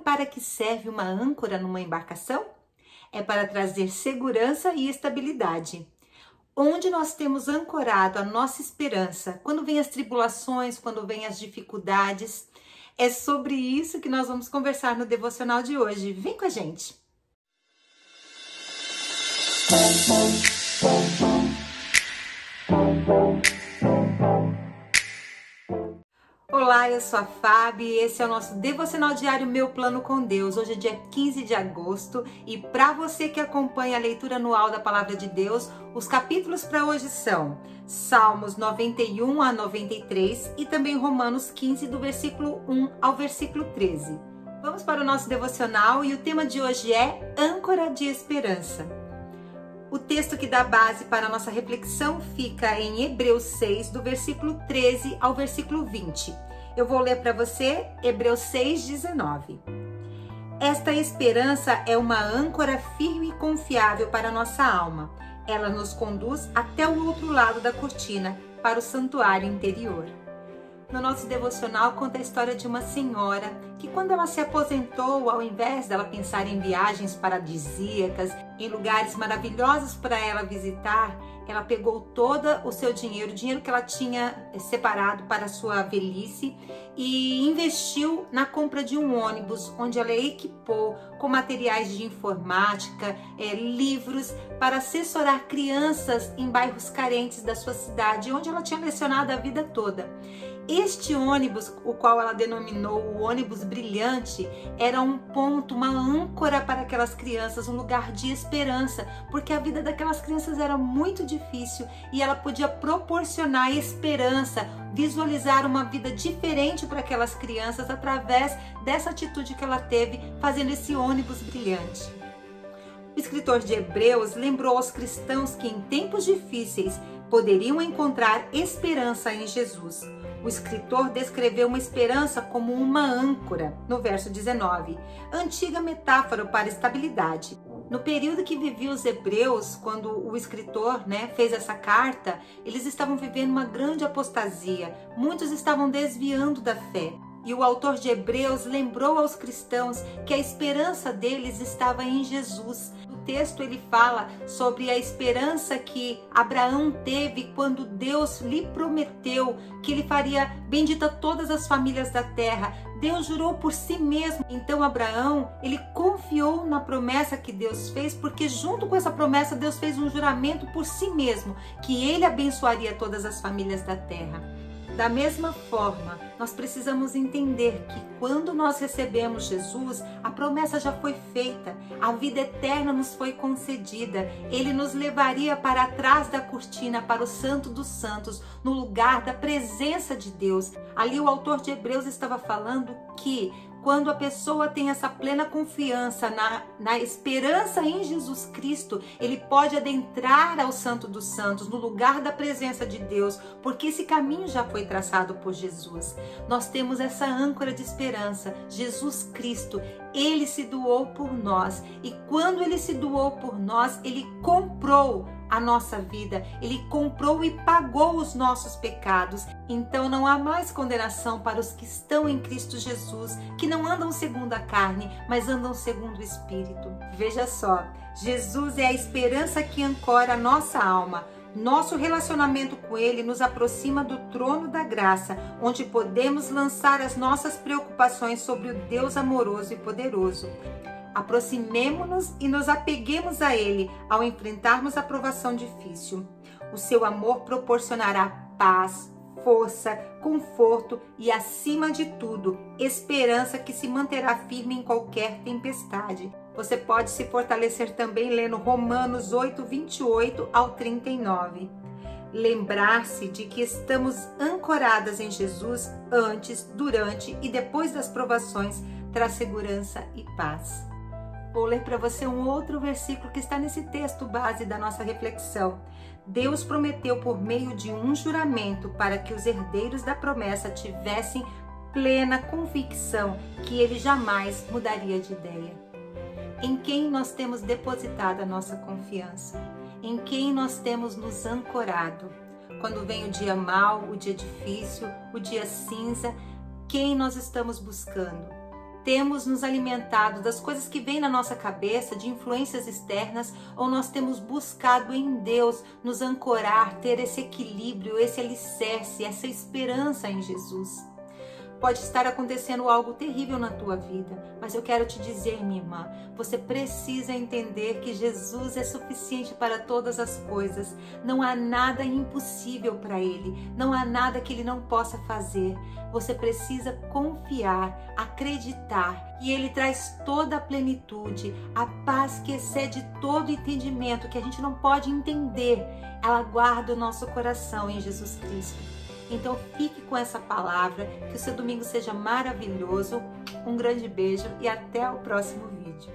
para que serve uma âncora numa embarcação? É para trazer segurança e estabilidade. Onde nós temos ancorado a nossa esperança, quando vem as tribulações, quando vem as dificuldades, é sobre isso que nós vamos conversar no devocional de hoje. Vem com a gente! Olá, eu sou a Fábio e esse é o nosso devocional diário Meu Plano com Deus. Hoje é dia 15 de agosto e para você que acompanha a leitura anual da Palavra de Deus, os capítulos para hoje são Salmos 91 a 93 e também Romanos 15, do versículo 1 ao versículo 13. Vamos para o nosso devocional e o tema de hoje é Âncora de Esperança. O texto que dá base para a nossa reflexão fica em Hebreus 6, do versículo 13 ao versículo 20. Eu vou ler para você Hebreus 6,19. Esta esperança é uma âncora firme e confiável para nossa alma. Ela nos conduz até o outro lado da cortina, para o santuário interior. No nosso devocional conta a história de uma senhora que, quando ela se aposentou, ao invés dela pensar em viagens paradisíacas, em lugares maravilhosos para ela visitar, ela pegou todo o seu dinheiro, o dinheiro que ela tinha eh, separado para a sua velhice e investiu na compra de um ônibus, onde ela equipou com materiais de informática, é, livros para assessorar crianças em bairros carentes da sua cidade, onde ela tinha lecionado a vida toda. Este ônibus, o qual ela denominou o ônibus brilhante, era um ponto, uma âncora para aquelas crianças, um lugar de esperança, porque a vida daquelas crianças era muito difícil e ela podia proporcionar esperança, visualizar uma vida diferente para aquelas crianças através dessa atitude que ela teve fazendo esse ônibus brilhante. O escritor de Hebreus lembrou aos cristãos que em tempos difíceis poderiam encontrar esperança em Jesus. O escritor descreveu uma esperança como uma âncora, no verso 19, antiga metáfora para estabilidade. No período que viviam os hebreus, quando o escritor né, fez essa carta, eles estavam vivendo uma grande apostasia. Muitos estavam desviando da fé. E o autor de Hebreus lembrou aos cristãos que a esperança deles estava em Jesus. Texto ele fala sobre a esperança que Abraão teve quando Deus lhe prometeu que ele faria bendita todas as famílias da terra. Deus jurou por si mesmo. Então Abraão, ele confiou na promessa que Deus fez, porque junto com essa promessa Deus fez um juramento por si mesmo, que ele abençoaria todas as famílias da terra. Da mesma forma, nós precisamos entender que quando nós recebemos Jesus, a promessa já foi feita, a vida eterna nos foi concedida. Ele nos levaria para trás da cortina, para o Santo dos Santos, no lugar da presença de Deus. Ali o autor de Hebreus estava falando que quando a pessoa tem essa plena confiança na, na esperança em Jesus Cristo, ele pode adentrar ao Santo dos Santos, no lugar da presença de Deus, porque esse caminho já foi traçado por Jesus. Nós temos essa âncora de esperança, Jesus Cristo. Ele se doou por nós e quando ele se doou por nós, ele comprou a nossa vida, ele comprou e pagou os nossos pecados. Então não há mais condenação para os que estão em Cristo Jesus, que não andam segundo a carne, mas andam segundo o Espírito. Veja só, Jesus é a esperança que ancora a nossa alma. Nosso relacionamento com Ele nos aproxima do trono da graça, onde podemos lançar as nossas preocupações sobre o Deus amoroso e poderoso. Aproximemo-nos e nos apeguemos a Ele ao enfrentarmos a provação difícil. O seu amor proporcionará paz, força, conforto e, acima de tudo, esperança que se manterá firme em qualquer tempestade. Você pode se fortalecer também lendo Romanos 8, 28 ao 39. Lembrar-se de que estamos ancoradas em Jesus antes, durante e depois das provações traz segurança e paz. Vou ler para você um outro versículo que está nesse texto base da nossa reflexão. Deus prometeu por meio de um juramento para que os herdeiros da promessa tivessem plena convicção que ele jamais mudaria de ideia. Em quem nós temos depositado a nossa confiança? Em quem nós temos nos ancorado? Quando vem o dia mau, o dia difícil, o dia cinza, quem nós estamos buscando? Temos nos alimentado das coisas que vêm na nossa cabeça, de influências externas, ou nós temos buscado em Deus nos ancorar, ter esse equilíbrio, esse alicerce, essa esperança em Jesus? Pode estar acontecendo algo terrível na tua vida, mas eu quero te dizer, minha irmã, você precisa entender que Jesus é suficiente para todas as coisas. Não há nada impossível para ele, não há nada que ele não possa fazer. Você precisa confiar, acreditar e ele traz toda a plenitude, a paz que excede todo entendimento, que a gente não pode entender. Ela guarda o nosso coração em Jesus Cristo. Então fique com essa palavra, que o seu domingo seja maravilhoso. Um grande beijo e até o próximo vídeo.